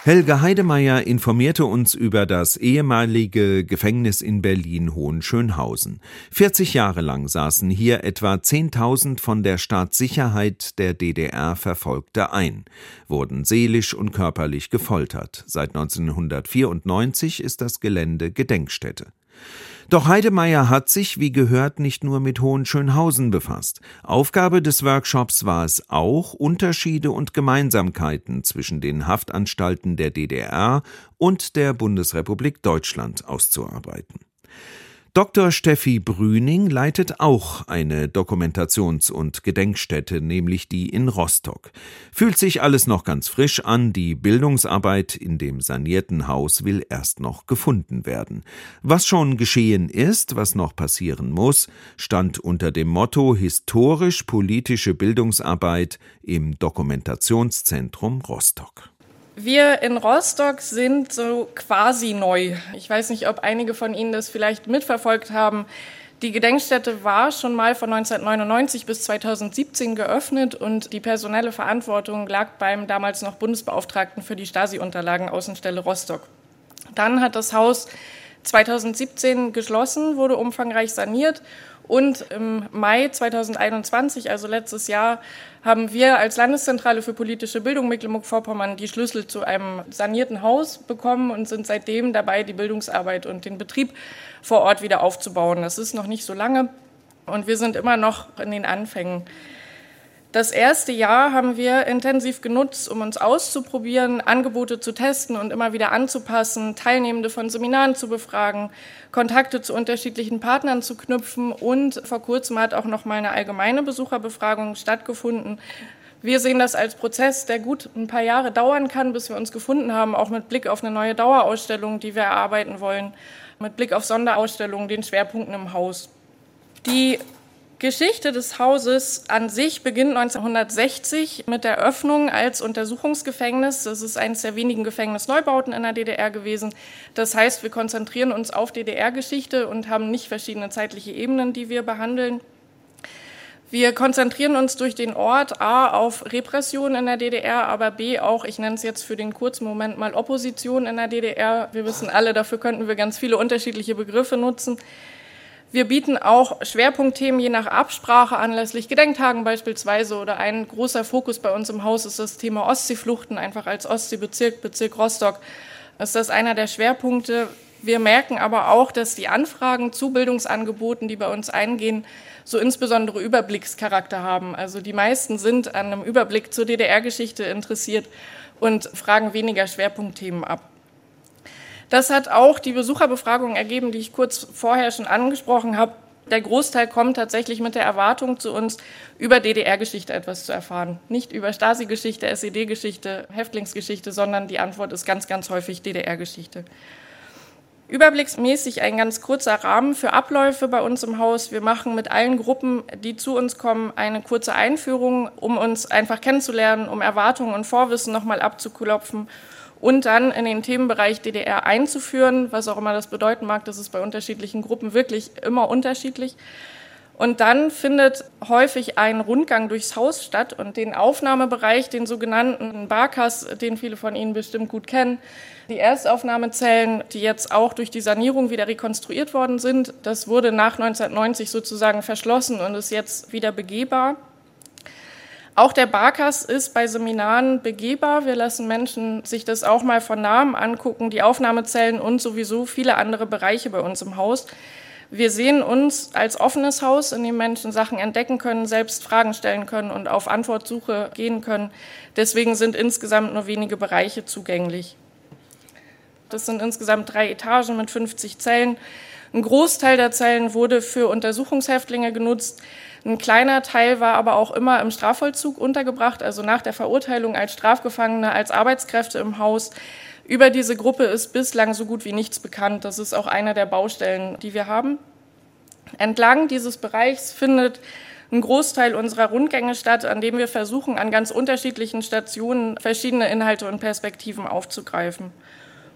Helge Heidemeyer informierte uns über das ehemalige Gefängnis in Berlin-Hohenschönhausen. 40 Jahre lang saßen hier etwa 10.000 von der Staatssicherheit der DDR Verfolgte ein, wurden seelisch und körperlich gefoltert. Seit 1994 ist das Gelände Gedenkstätte. Doch Heidemeyer hat sich, wie gehört, nicht nur mit Hohenschönhausen befasst. Aufgabe des Workshops war es auch, Unterschiede und Gemeinsamkeiten zwischen den Haftanstalten der DDR und der Bundesrepublik Deutschland auszuarbeiten. Dr. Steffi Brüning leitet auch eine Dokumentations- und Gedenkstätte, nämlich die in Rostock. Fühlt sich alles noch ganz frisch an, die Bildungsarbeit in dem sanierten Haus will erst noch gefunden werden. Was schon geschehen ist, was noch passieren muss, stand unter dem Motto historisch-politische Bildungsarbeit im Dokumentationszentrum Rostock. Wir in Rostock sind so quasi neu. Ich weiß nicht, ob einige von Ihnen das vielleicht mitverfolgt haben. Die Gedenkstätte war schon mal von 1999 bis 2017 geöffnet und die personelle Verantwortung lag beim damals noch Bundesbeauftragten für die Stasi-Unterlagen Außenstelle Rostock. Dann hat das Haus 2017 geschlossen, wurde umfangreich saniert und im Mai 2021, also letztes Jahr, haben wir als Landeszentrale für politische Bildung Mecklenburg-Vorpommern die Schlüssel zu einem sanierten Haus bekommen und sind seitdem dabei, die Bildungsarbeit und den Betrieb vor Ort wieder aufzubauen. Das ist noch nicht so lange und wir sind immer noch in den Anfängen. Das erste Jahr haben wir intensiv genutzt, um uns auszuprobieren, Angebote zu testen und immer wieder anzupassen, Teilnehmende von Seminaren zu befragen, Kontakte zu unterschiedlichen Partnern zu knüpfen und vor kurzem hat auch noch mal eine allgemeine Besucherbefragung stattgefunden. Wir sehen das als Prozess, der gut ein paar Jahre dauern kann, bis wir uns gefunden haben, auch mit Blick auf eine neue Dauerausstellung, die wir erarbeiten wollen, mit Blick auf Sonderausstellungen, den Schwerpunkten im Haus. Die Geschichte des Hauses an sich beginnt 1960 mit der Öffnung als Untersuchungsgefängnis. Das ist eines der wenigen Gefängnisneubauten in der DDR gewesen. Das heißt, wir konzentrieren uns auf DDR-Geschichte und haben nicht verschiedene zeitliche Ebenen, die wir behandeln. Wir konzentrieren uns durch den Ort A auf Repression in der DDR, aber B auch, ich nenne es jetzt für den kurzen Moment mal Opposition in der DDR. Wir wissen alle, dafür könnten wir ganz viele unterschiedliche Begriffe nutzen. Wir bieten auch Schwerpunktthemen je nach Absprache anlässlich Gedenktagen beispielsweise oder ein großer Fokus bei uns im Haus ist das Thema Ostseefluchten, einfach als Ostseebezirk, Bezirk Rostock ist das einer der Schwerpunkte. Wir merken aber auch, dass die Anfragen zu Bildungsangeboten, die bei uns eingehen, so insbesondere Überblickscharakter haben. Also die meisten sind an einem Überblick zur DDR-Geschichte interessiert und fragen weniger Schwerpunktthemen ab. Das hat auch die Besucherbefragung ergeben, die ich kurz vorher schon angesprochen habe. Der Großteil kommt tatsächlich mit der Erwartung zu uns, über DDR-Geschichte etwas zu erfahren. Nicht über Stasi-Geschichte, SED-Geschichte, Häftlingsgeschichte, sondern die Antwort ist ganz, ganz häufig DDR-Geschichte. Überblicksmäßig ein ganz kurzer Rahmen für Abläufe bei uns im Haus. Wir machen mit allen Gruppen, die zu uns kommen, eine kurze Einführung, um uns einfach kennenzulernen, um Erwartungen und Vorwissen nochmal abzuklopfen und dann in den Themenbereich DDR einzuführen, was auch immer das bedeuten mag. Das ist bei unterschiedlichen Gruppen wirklich immer unterschiedlich. Und dann findet häufig ein Rundgang durchs Haus statt und den Aufnahmebereich, den sogenannten Barkas, den viele von Ihnen bestimmt gut kennen, die Erstaufnahmezellen, die jetzt auch durch die Sanierung wieder rekonstruiert worden sind, das wurde nach 1990 sozusagen verschlossen und ist jetzt wieder begehbar. Auch der Barkas ist bei Seminaren begehbar. Wir lassen Menschen sich das auch mal von Namen angucken, die Aufnahmezellen und sowieso viele andere Bereiche bei uns im Haus. Wir sehen uns als offenes Haus, in dem Menschen Sachen entdecken können, selbst Fragen stellen können und auf Antwortsuche gehen können. Deswegen sind insgesamt nur wenige Bereiche zugänglich. Das sind insgesamt drei Etagen mit 50 Zellen. Ein Großteil der Zellen wurde für Untersuchungshäftlinge genutzt. Ein kleiner Teil war aber auch immer im Strafvollzug untergebracht, also nach der Verurteilung als Strafgefangene, als Arbeitskräfte im Haus. Über diese Gruppe ist bislang so gut wie nichts bekannt. Das ist auch eine der Baustellen, die wir haben. Entlang dieses Bereichs findet ein Großteil unserer Rundgänge statt, an dem wir versuchen, an ganz unterschiedlichen Stationen verschiedene Inhalte und Perspektiven aufzugreifen.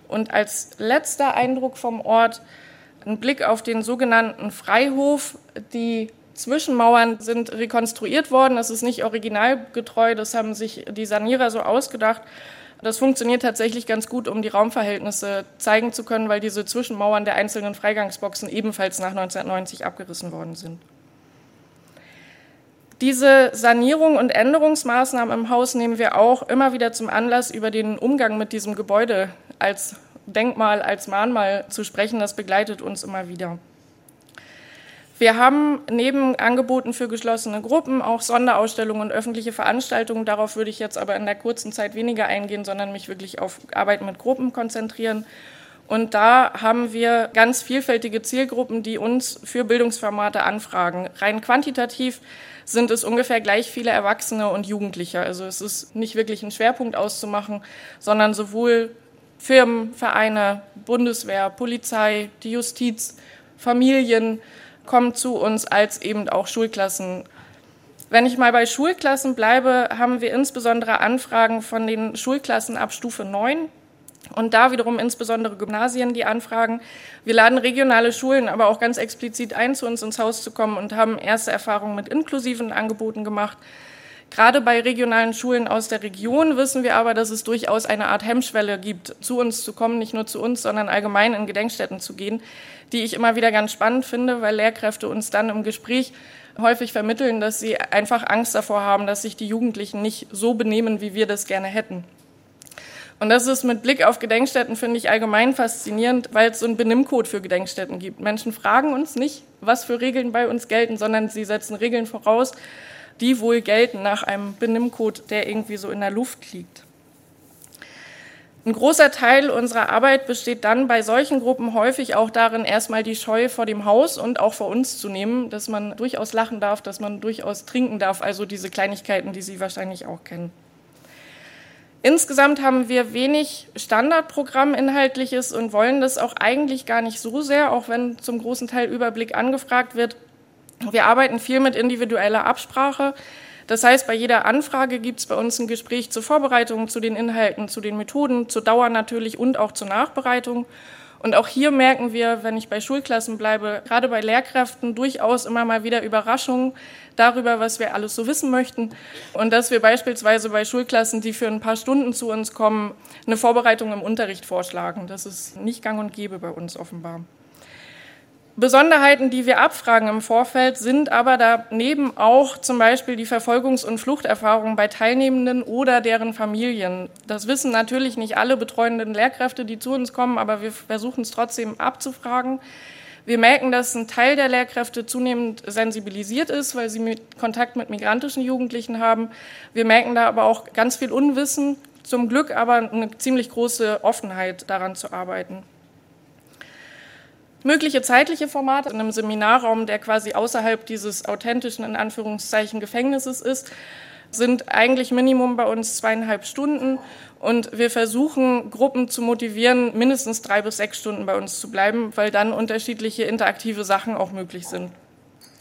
Und als letzter Eindruck vom Ort ein Blick auf den sogenannten Freihof. Die Zwischenmauern sind rekonstruiert worden. Das ist nicht originalgetreu, das haben sich die Sanierer so ausgedacht. Das funktioniert tatsächlich ganz gut, um die Raumverhältnisse zeigen zu können, weil diese Zwischenmauern der einzelnen Freigangsboxen ebenfalls nach 1990 abgerissen worden sind. Diese Sanierung und Änderungsmaßnahmen im Haus nehmen wir auch immer wieder zum Anlass, über den Umgang mit diesem Gebäude als Denkmal, als Mahnmal zu sprechen. Das begleitet uns immer wieder. Wir haben neben Angeboten für geschlossene Gruppen auch Sonderausstellungen und öffentliche Veranstaltungen. Darauf würde ich jetzt aber in der kurzen Zeit weniger eingehen, sondern mich wirklich auf Arbeit mit Gruppen konzentrieren. Und da haben wir ganz vielfältige Zielgruppen, die uns für Bildungsformate anfragen. Rein quantitativ sind es ungefähr gleich viele Erwachsene und Jugendliche. Also es ist nicht wirklich ein Schwerpunkt auszumachen, sondern sowohl Firmen, Vereine, Bundeswehr, Polizei, die Justiz, Familien, kommen zu uns als eben auch Schulklassen. Wenn ich mal bei Schulklassen bleibe, haben wir insbesondere Anfragen von den Schulklassen ab Stufe 9 und da wiederum insbesondere Gymnasien, die anfragen. Wir laden regionale Schulen aber auch ganz explizit ein, zu uns ins Haus zu kommen und haben erste Erfahrungen mit inklusiven Angeboten gemacht. Gerade bei regionalen Schulen aus der Region wissen wir aber, dass es durchaus eine Art Hemmschwelle gibt, zu uns zu kommen, nicht nur zu uns, sondern allgemein in Gedenkstätten zu gehen, die ich immer wieder ganz spannend finde, weil Lehrkräfte uns dann im Gespräch häufig vermitteln, dass sie einfach Angst davor haben, dass sich die Jugendlichen nicht so benehmen, wie wir das gerne hätten. Und das ist mit Blick auf Gedenkstätten, finde ich, allgemein faszinierend, weil es so einen Benimmcode für Gedenkstätten gibt. Menschen fragen uns nicht, was für Regeln bei uns gelten, sondern sie setzen Regeln voraus, die wohl gelten nach einem Benimmcode, der irgendwie so in der Luft liegt. Ein großer Teil unserer Arbeit besteht dann bei solchen Gruppen häufig auch darin, erstmal die Scheu vor dem Haus und auch vor uns zu nehmen, dass man durchaus lachen darf, dass man durchaus trinken darf, also diese Kleinigkeiten, die Sie wahrscheinlich auch kennen. Insgesamt haben wir wenig Standardprogramm inhaltliches und wollen das auch eigentlich gar nicht so sehr, auch wenn zum großen Teil Überblick angefragt wird. Wir arbeiten viel mit individueller Absprache. Das heißt, bei jeder Anfrage gibt es bei uns ein Gespräch zur Vorbereitung, zu den Inhalten, zu den Methoden, zur Dauer natürlich und auch zur Nachbereitung. Und auch hier merken wir, wenn ich bei Schulklassen bleibe, gerade bei Lehrkräften durchaus immer mal wieder Überraschungen darüber, was wir alles so wissen möchten. Und dass wir beispielsweise bei Schulklassen, die für ein paar Stunden zu uns kommen, eine Vorbereitung im Unterricht vorschlagen. Das ist nicht gang und gäbe bei uns offenbar. Besonderheiten, die wir abfragen im Vorfeld, sind aber daneben auch zum Beispiel die Verfolgungs- und Fluchterfahrungen bei Teilnehmenden oder deren Familien. Das wissen natürlich nicht alle betreuenden Lehrkräfte, die zu uns kommen, aber wir versuchen es trotzdem abzufragen. Wir merken, dass ein Teil der Lehrkräfte zunehmend sensibilisiert ist, weil sie mit Kontakt mit migrantischen Jugendlichen haben. Wir merken da aber auch ganz viel Unwissen, zum Glück aber eine ziemlich große Offenheit daran zu arbeiten. Mögliche zeitliche Formate in einem Seminarraum, der quasi außerhalb dieses authentischen, in Anführungszeichen, Gefängnisses ist, sind eigentlich Minimum bei uns zweieinhalb Stunden. Und wir versuchen, Gruppen zu motivieren, mindestens drei bis sechs Stunden bei uns zu bleiben, weil dann unterschiedliche interaktive Sachen auch möglich sind.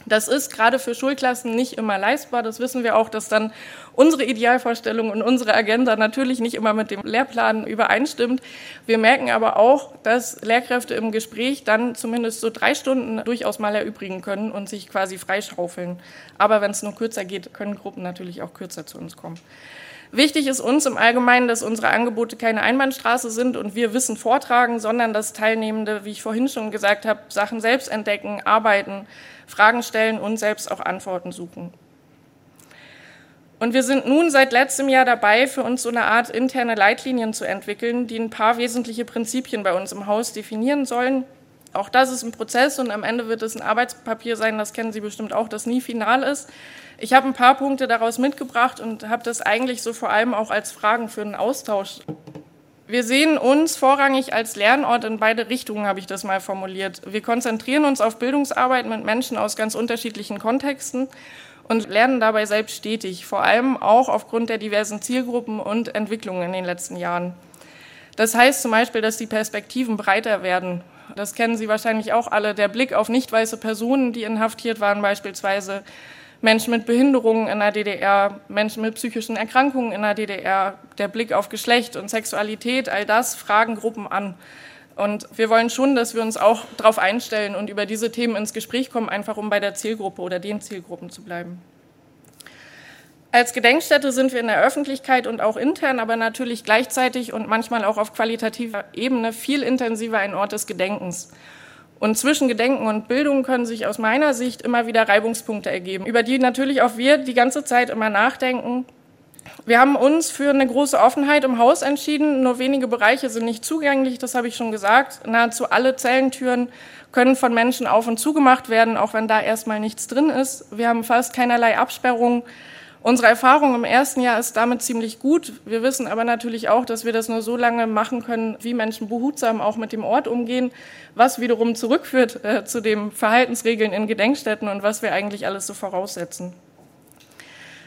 Das ist gerade für Schulklassen nicht immer leistbar. Das wissen wir auch, dass dann unsere Idealvorstellung und unsere Agenda natürlich nicht immer mit dem Lehrplan übereinstimmt. Wir merken aber auch, dass Lehrkräfte im Gespräch dann zumindest so drei Stunden durchaus mal erübrigen können und sich quasi freischaufeln. Aber wenn es nur kürzer geht, können Gruppen natürlich auch kürzer zu uns kommen. Wichtig ist uns im Allgemeinen, dass unsere Angebote keine Einbahnstraße sind und wir Wissen vortragen, sondern dass Teilnehmende, wie ich vorhin schon gesagt habe, Sachen selbst entdecken, arbeiten, Fragen stellen und selbst auch Antworten suchen. Und wir sind nun seit letztem Jahr dabei, für uns so eine Art interne Leitlinien zu entwickeln, die ein paar wesentliche Prinzipien bei uns im Haus definieren sollen. Auch das ist ein Prozess und am Ende wird es ein Arbeitspapier sein, das kennen Sie bestimmt auch, das nie final ist. Ich habe ein paar Punkte daraus mitgebracht und habe das eigentlich so vor allem auch als Fragen für einen Austausch wir sehen uns vorrangig als Lernort in beide Richtungen, habe ich das mal formuliert. Wir konzentrieren uns auf Bildungsarbeit mit Menschen aus ganz unterschiedlichen Kontexten und lernen dabei selbst stetig, vor allem auch aufgrund der diversen Zielgruppen und Entwicklungen in den letzten Jahren. Das heißt zum Beispiel, dass die Perspektiven breiter werden. Das kennen Sie wahrscheinlich auch alle. Der Blick auf nicht weiße Personen, die inhaftiert waren beispielsweise, Menschen mit Behinderungen in der DDR, Menschen mit psychischen Erkrankungen in der DDR, der Blick auf Geschlecht und Sexualität, all das fragen Gruppen an. Und wir wollen schon, dass wir uns auch darauf einstellen und über diese Themen ins Gespräch kommen, einfach um bei der Zielgruppe oder den Zielgruppen zu bleiben. Als Gedenkstätte sind wir in der Öffentlichkeit und auch intern, aber natürlich gleichzeitig und manchmal auch auf qualitativer Ebene viel intensiver ein Ort des Gedenkens. Und zwischen Gedenken und Bildung können sich aus meiner Sicht immer wieder Reibungspunkte ergeben, über die natürlich auch wir die ganze Zeit immer nachdenken. Wir haben uns für eine große Offenheit im Haus entschieden. Nur wenige Bereiche sind nicht zugänglich, das habe ich schon gesagt. Nahezu alle Zellentüren können von Menschen auf und zugemacht werden, auch wenn da erstmal nichts drin ist. Wir haben fast keinerlei Absperrungen. Unsere Erfahrung im ersten Jahr ist damit ziemlich gut. Wir wissen aber natürlich auch, dass wir das nur so lange machen können, wie Menschen behutsam auch mit dem Ort umgehen, was wiederum zurückführt äh, zu den Verhaltensregeln in Gedenkstätten und was wir eigentlich alles so voraussetzen.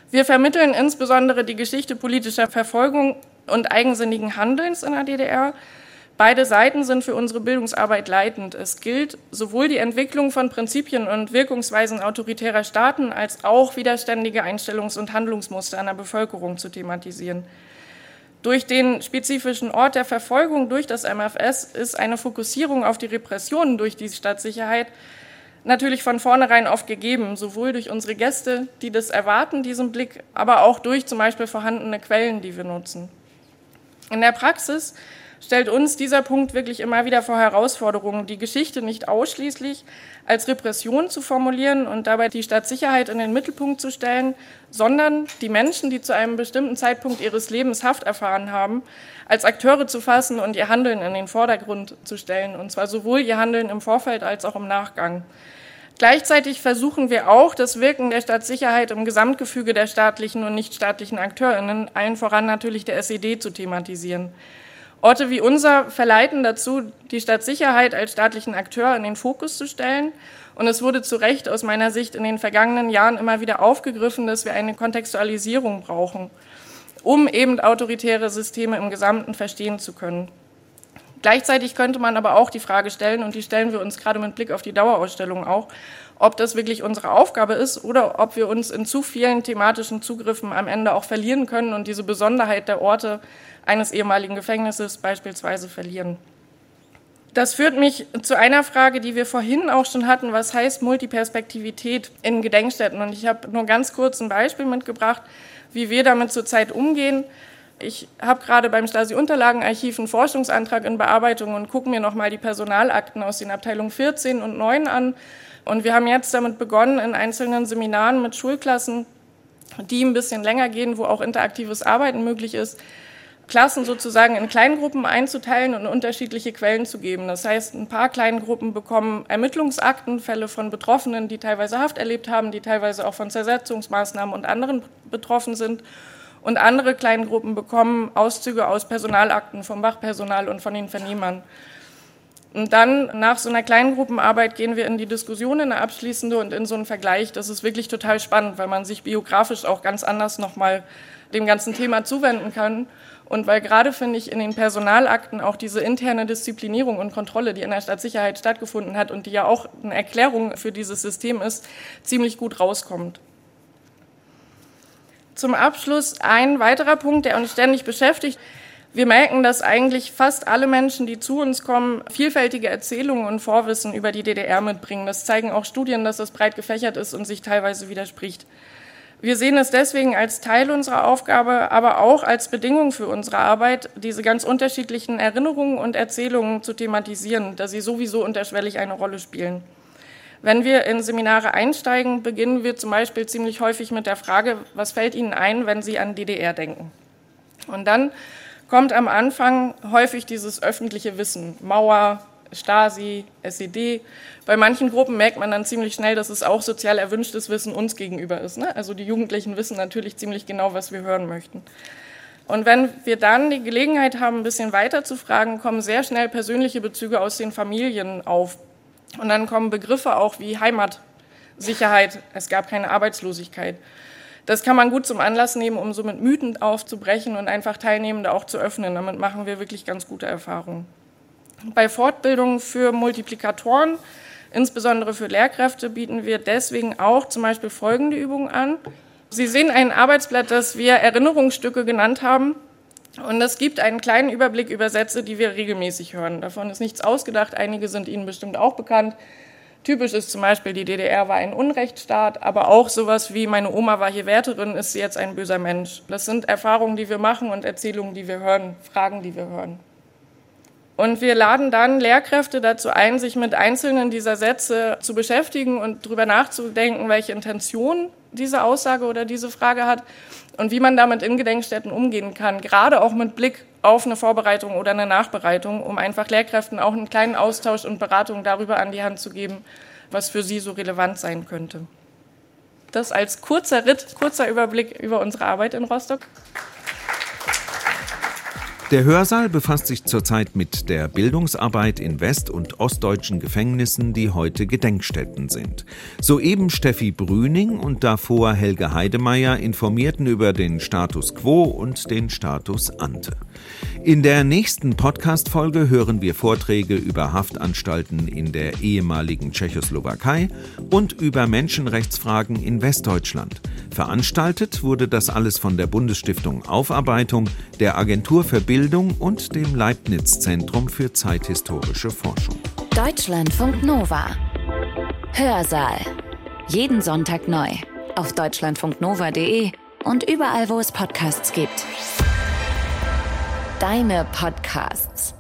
Wir vermitteln insbesondere die Geschichte politischer Verfolgung und eigensinnigen Handelns in der DDR. Beide Seiten sind für unsere Bildungsarbeit leitend. Es gilt, sowohl die Entwicklung von Prinzipien und Wirkungsweisen autoritärer Staaten als auch widerständige Einstellungs- und Handlungsmuster einer Bevölkerung zu thematisieren. Durch den spezifischen Ort der Verfolgung durch das MFS ist eine Fokussierung auf die Repressionen durch die Stadtsicherheit natürlich von vornherein oft gegeben, sowohl durch unsere Gäste, die das erwarten, diesen Blick, aber auch durch zum Beispiel vorhandene Quellen, die wir nutzen. In der Praxis stellt uns dieser Punkt wirklich immer wieder vor Herausforderungen, die Geschichte nicht ausschließlich als Repression zu formulieren und dabei die Stadtsicherheit in den Mittelpunkt zu stellen, sondern die Menschen, die zu einem bestimmten Zeitpunkt ihres Lebens Haft erfahren haben, als Akteure zu fassen und ihr Handeln in den Vordergrund zu stellen, und zwar sowohl ihr Handeln im Vorfeld als auch im Nachgang. Gleichzeitig versuchen wir auch, das Wirken der Stadtsicherheit im Gesamtgefüge der staatlichen und nichtstaatlichen AkteurInnen, allen voran natürlich der SED, zu thematisieren. Orte wie unser verleiten dazu, die Stadtsicherheit als staatlichen Akteur in den Fokus zu stellen. Und es wurde zu Recht aus meiner Sicht in den vergangenen Jahren immer wieder aufgegriffen, dass wir eine Kontextualisierung brauchen, um eben autoritäre Systeme im Gesamten verstehen zu können. Gleichzeitig könnte man aber auch die Frage stellen, und die stellen wir uns gerade mit Blick auf die Dauerausstellung auch, ob das wirklich unsere Aufgabe ist oder ob wir uns in zu vielen thematischen Zugriffen am Ende auch verlieren können und diese Besonderheit der Orte eines ehemaligen Gefängnisses beispielsweise verlieren. Das führt mich zu einer Frage, die wir vorhin auch schon hatten. Was heißt Multiperspektivität in Gedenkstätten? Und ich habe nur ganz kurz ein Beispiel mitgebracht, wie wir damit zurzeit umgehen. Ich habe gerade beim Stasi-Unterlagenarchiv einen Forschungsantrag in Bearbeitung und gucke mir nochmal die Personalakten aus den Abteilungen 14 und 9 an. Und wir haben jetzt damit begonnen, in einzelnen Seminaren mit Schulklassen, die ein bisschen länger gehen, wo auch interaktives Arbeiten möglich ist, Klassen sozusagen in Kleingruppen einzuteilen und unterschiedliche Quellen zu geben. Das heißt, ein paar Kleingruppen bekommen Ermittlungsakten, Fälle von Betroffenen, die teilweise Haft erlebt haben, die teilweise auch von Zersetzungsmaßnahmen und anderen betroffen sind. Und andere Kleingruppen bekommen Auszüge aus Personalakten vom Wachpersonal und von den Vernehmern. Und dann nach so einer kleinen Gruppenarbeit gehen wir in die Diskussion, in eine abschließende und in so einen Vergleich. Das ist wirklich total spannend, weil man sich biografisch auch ganz anders nochmal dem ganzen Thema zuwenden kann. Und weil gerade, finde ich, in den Personalakten auch diese interne Disziplinierung und Kontrolle, die in der Stadtsicherheit stattgefunden hat und die ja auch eine Erklärung für dieses System ist, ziemlich gut rauskommt. Zum Abschluss ein weiterer Punkt, der uns ständig beschäftigt. Wir merken, dass eigentlich fast alle Menschen, die zu uns kommen, vielfältige Erzählungen und Vorwissen über die DDR mitbringen. Das zeigen auch Studien, dass das breit gefächert ist und sich teilweise widerspricht. Wir sehen es deswegen als Teil unserer Aufgabe, aber auch als Bedingung für unsere Arbeit, diese ganz unterschiedlichen Erinnerungen und Erzählungen zu thematisieren, da sie sowieso unterschwellig eine Rolle spielen. Wenn wir in Seminare einsteigen, beginnen wir zum Beispiel ziemlich häufig mit der Frage, was fällt Ihnen ein, wenn Sie an DDR denken? Und dann kommt am Anfang häufig dieses öffentliche Wissen, Mauer, Stasi, SED. Bei manchen Gruppen merkt man dann ziemlich schnell, dass es auch sozial erwünschtes Wissen uns gegenüber ist. Ne? Also die Jugendlichen wissen natürlich ziemlich genau, was wir hören möchten. Und wenn wir dann die Gelegenheit haben, ein bisschen weiter zu fragen, kommen sehr schnell persönliche Bezüge aus den Familien auf. Und dann kommen Begriffe auch wie Heimat, Sicherheit, es gab keine Arbeitslosigkeit. Das kann man gut zum Anlass nehmen, um so mit Mythen aufzubrechen und einfach Teilnehmende auch zu öffnen. Damit machen wir wirklich ganz gute Erfahrungen. Bei Fortbildungen für Multiplikatoren, insbesondere für Lehrkräfte, bieten wir deswegen auch zum Beispiel folgende Übungen an. Sie sehen ein Arbeitsblatt, das wir Erinnerungsstücke genannt haben. Und es gibt einen kleinen Überblick über Sätze, die wir regelmäßig hören. Davon ist nichts ausgedacht. Einige sind Ihnen bestimmt auch bekannt. Typisch ist zum Beispiel, die DDR war ein Unrechtsstaat, aber auch sowas wie meine Oma war hier Wärterin, ist sie jetzt ein böser Mensch. Das sind Erfahrungen, die wir machen und Erzählungen, die wir hören, Fragen, die wir hören. Und wir laden dann Lehrkräfte dazu ein, sich mit einzelnen dieser Sätze zu beschäftigen und darüber nachzudenken, welche Intention diese Aussage oder diese Frage hat und wie man damit in Gedenkstätten umgehen kann, gerade auch mit Blick auf eine Vorbereitung oder eine Nachbereitung, um einfach Lehrkräften auch einen kleinen Austausch und Beratung darüber an die Hand zu geben, was für sie so relevant sein könnte. Das als kurzer Ritt, kurzer Überblick über unsere Arbeit in Rostock. Der Hörsaal befasst sich zurzeit mit der Bildungsarbeit in west- und ostdeutschen Gefängnissen, die heute Gedenkstätten sind. Soeben Steffi Brüning und davor Helge Heidemeyer informierten über den Status quo und den Status ante. In der nächsten Podcast-Folge hören wir Vorträge über Haftanstalten in der ehemaligen Tschechoslowakei und über Menschenrechtsfragen in Westdeutschland. Veranstaltet wurde das alles von der Bundesstiftung Aufarbeitung, der Agentur für Bildung und dem Leibniz-Zentrum für zeithistorische Forschung. Deutschlandfunk Nova. Hörsaal. Jeden Sonntag neu. Auf deutschlandfunknova.de und überall, wo es Podcasts gibt. Deine Podcasts.